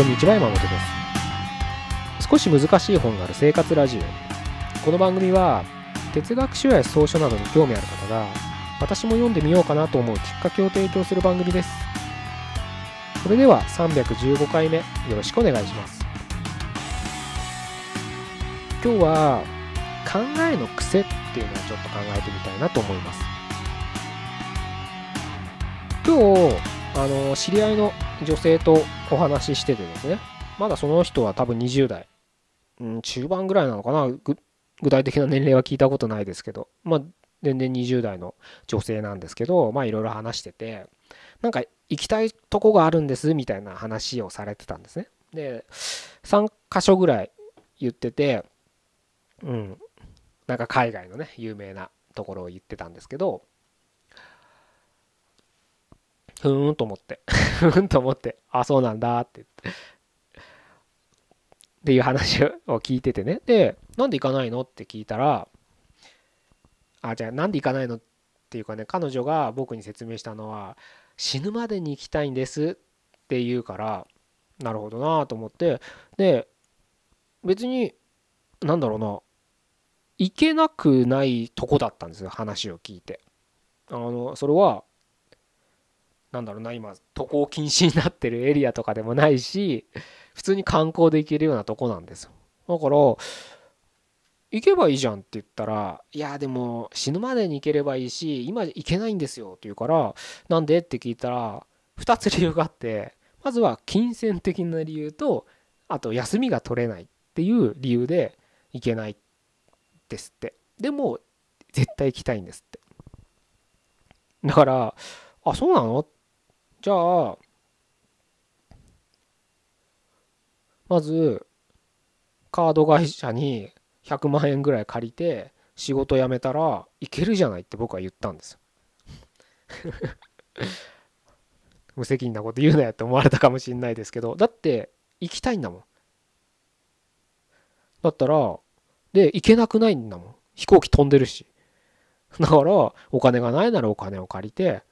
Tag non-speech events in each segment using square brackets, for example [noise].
こんにちは山本です。少し難しい本がある生活ラジオ。この番組は哲学書や草書などに興味ある方が私も読んでみようかなと思うきっかけを提供する番組です。それでは315回目よろしくお願いします。今日は考えの癖っていうのをちょっと考えてみたいなと思います。今日あの知り合いの女性とお話ししててですね。まだその人は多分20代、うん、中盤ぐらいなのかな。具体的な年齢は聞いたことないですけど。まあ全然20代の女性なんですけどまあいろいろ話してて。なんか行きたいとこがあるんですみたいな話をされてたんですね。で3箇所ぐらい言っててうん。なんか海外のね有名なところを言ってたんですけどふーんと思って。ふーんと思って、あ、そうなんだってって。っていう話を聞いててね。で、なんで行かないのって聞いたら、あ、じゃあなんで行かないのっていうかね、彼女が僕に説明したのは、死ぬまでに行きたいんですって言うから、なるほどなと思って、で、別に、なんだろうな、行けなくないとこだったんですよ、話を聞いて。あの、それは、なんだろうな今渡航禁止になってるエリアとかでもないし普通に観光で行けるようなとこなんですよ。だから行けばいいじゃんって言ったらいやでも死ぬまでに行ければいいし今行けないんですよって言うからなんでって聞いたら2つ理由があってまずは金銭的な理由とあと休みが取れないっていう理由で行けないですって。でも絶対行きたいんですって。だからあそうなのじゃあまずカード会社に100万円ぐらい借りて仕事辞めたらいけるじゃないって僕は言ったんです [laughs] 無責任なこと言うなよって思われたかもしんないですけどだって行きたいんだもん。だったらで行けなくないんだもん。飛行機飛んでるし。だからお金がないならお金を借りて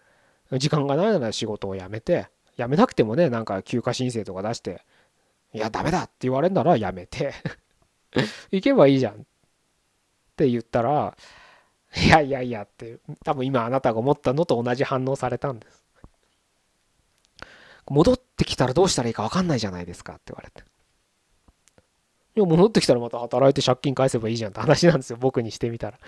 時間がないなら仕事を辞めて辞めなくてもねなんか休暇申請とか出していやダメだって言われるなら辞めて [laughs] 行けばいいじゃん。って言ったらいやいやいやって多分今あなたが思ったのと同じ反応されたんです。戻ってきたらどうしたらいいか分かんないじゃないですかって言われて。いや戻ってきたらまた働いて借金返せばいいじゃんって話なんですよ僕にしてみたら。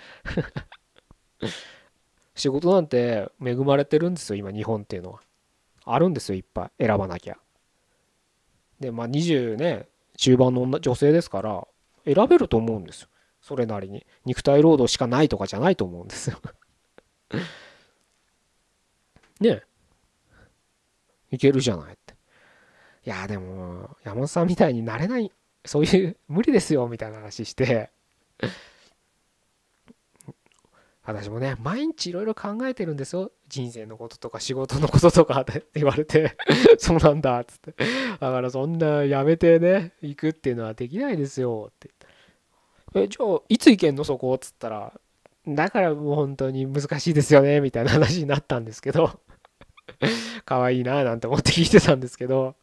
仕事なんて恵まれてるんですよ今日本っていうのは。あるんですよいっぱい。選ばなきゃ。でまあ20ね中盤の女性ですから選べると思うんですよ。それなりに。肉体労働しかないとかじゃないと思うんですよ。[laughs] ねいけるじゃないって。いやでも山本さんみたいになれないそういう無理ですよみたいな話して。私もね、毎日いろいろ考えてるんですよ。人生のこととか仕事のこととか [laughs] って言われて。[laughs] そうなんだ。つって。だからそんなやめてね、行くっていうのはできないですよ。って。え、じゃあ、いつ行けんの？そこ？つったら、だからもう本当に難しいですよね、みたいな話になったんですけど。[laughs] 可愛いななんて思って聞いてたんですけど、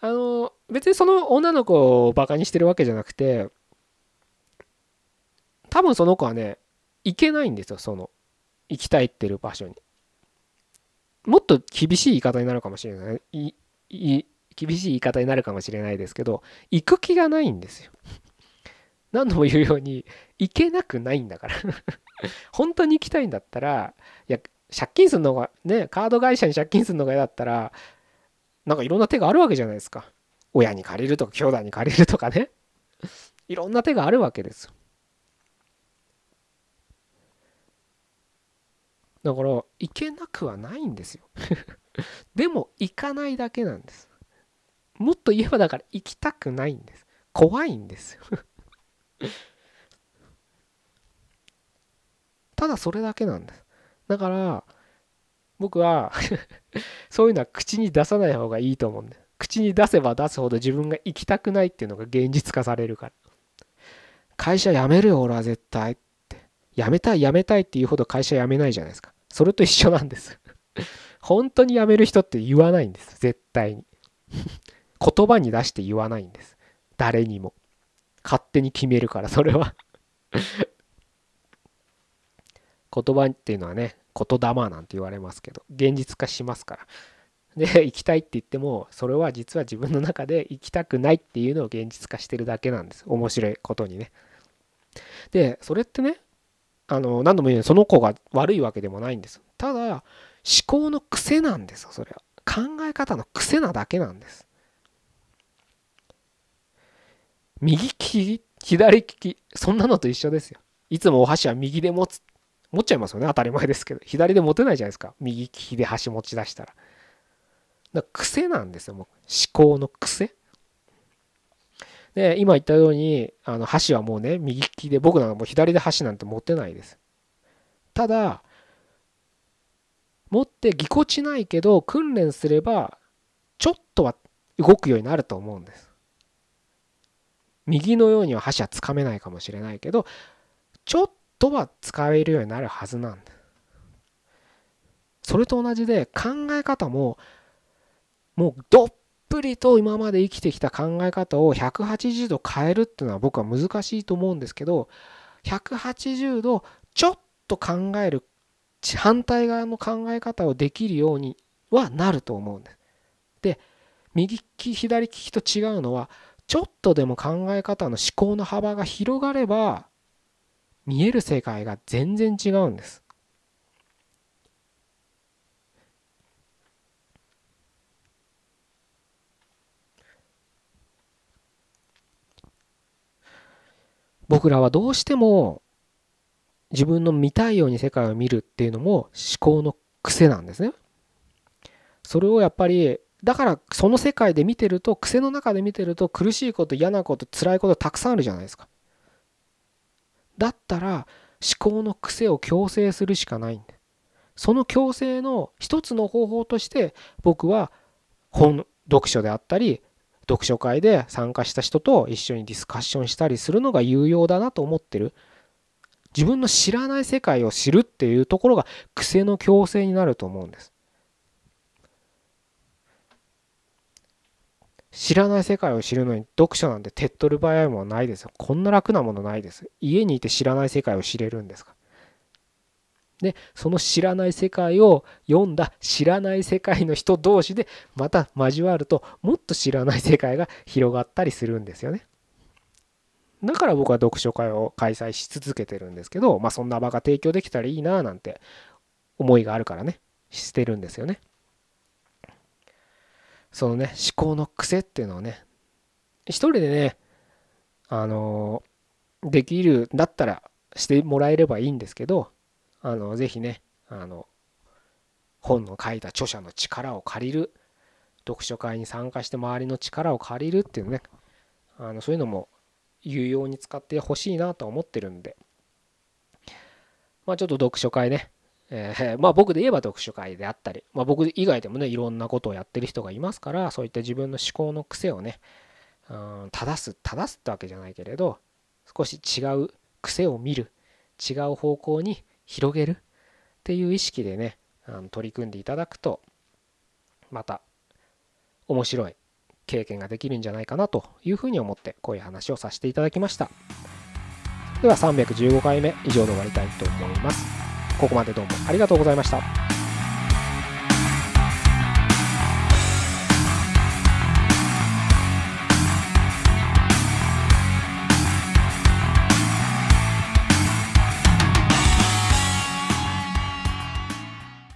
あの、別にその女の子をバカにしてるわけじゃなくて、多分その子はね、行けないんですよその行きたいってる場所に。もっと厳しい言い方になるかもしれない。いい厳しい言い方になるかもしれないですけど行く気がないんですよ。[laughs] 何度も言うように行けなくないんだから。[laughs] 本当に行きたいんだったらいや借金するのがねカード会社に借金するのが嫌だったらなんかいろんな手があるわけじゃないですか。親に借りるとか兄弟に借りるとかね。いろんな手があるわけですよ。だから行けなくはないんですよ。[laughs] でも行かないだけなんです。もっと言えばだから行きたくないんです。怖いんですよ。[laughs] ただそれだけなんです。だから僕は [laughs] そういうのは口に出さない方がいいと思うんです。口に出せば出すほど自分が行きたくないっていうのが現実化されるから。会社辞めるよ俺は絶対って。辞めたい辞めたいっていうほど会社辞めないじゃないですか。それと一緒なんです。本当に辞める人って言わないんです。絶対に。[laughs] 言葉に出して言わないんです誰にも勝手に決めるからそれは [laughs] 言葉っていうのはね言霊なんて言われますけど現実化しますからで行きたいって言ってもそれは実は自分の中で行きたくないっていうのを現実化してるだけなんです面白いことにねでそれってねあの何度も言うようにその子が悪いわけでもないんです。ただ思考の癖なんですよそれは。考え方の癖なだけなんです。右利き左利きそんなのと一緒ですよ。いつもお箸は右で持つ持っちゃいますよね当たり前ですけど。左で持てないじゃないですか。右利きで箸持ち出したら。だら癖なんですよもう。思考の癖。で今言ったようにあの箸はもうね右利きで僕なんかもう左で箸なんて持ってないです。ただ持ってぎこちないけど訓練すればちょっとは動くようになると思うんです。右のようには箸はつかめないかもしれないけどちょっとは使えるようになるはずなんです。それと同じで考え方ももうどっぷりと今まで生きてきた考え方を180度変えるっていうのは僕は難しいと思うんですけど180度ちょっと考える反対側の考え方をできるようにはなると思うんです。で右利き左利きと違うのはちょっとでも考え方の思考の幅が広がれば見える世界が全然違うんです。僕らはどうしても自分の見たいように世界を見るっていうのも思考の癖なんですね。それをやっぱりだからその世界で見てると癖の中で見てると苦しいこと嫌なこと辛いことたくさんあるじゃないですか。だったら思考の癖を強制するしかないんでその強制の一つの方法として僕は本読書であったり読書会で参加した人と一緒にディスカッションしたりするのが有用だなと思ってる。自分の知らない世界を知るっていうところが癖の強制になると思うんです。知らない世界を知るのに読書なんて手っ取る場合ものないですよ。こんな楽なものないです。家にいて知らない世界を知れるんですか？でその知らない世界を読んだ知らない世界の人同士でまた交わるともっと知らない世界が広がったりするんですよね。だから僕は読書会を開催し続けてるんですけど、まあ、そんな場が提供できたらいいななんて思いがあるからねしてるんですよね。そのね思考の癖っていうのをね一人でねあのできるんだったらしてもらえればいいんですけどあのぜひねあの本の書いた著者の力を借りる読書会に参加して周りの力を借りるっていうねあのそういうのも有用に使ってほしいなと思ってるんで。まあちょっと読書会ねえー、まあ僕で言えば読書会であったり、まあ、僕以外でもねいろんなことをやってる人がいますからそういった自分の思考の癖をねうん正す正すってわけじゃないけれど少し違う癖を見る違う方向に広げる？っていう意識でねあの取り組んでいただくとまた面白い経験ができるんじゃないかなというふうに思ってこういう話をさせていただきました。では315回目以上で終わりたいと思います。ここまでどうもありがとうございました。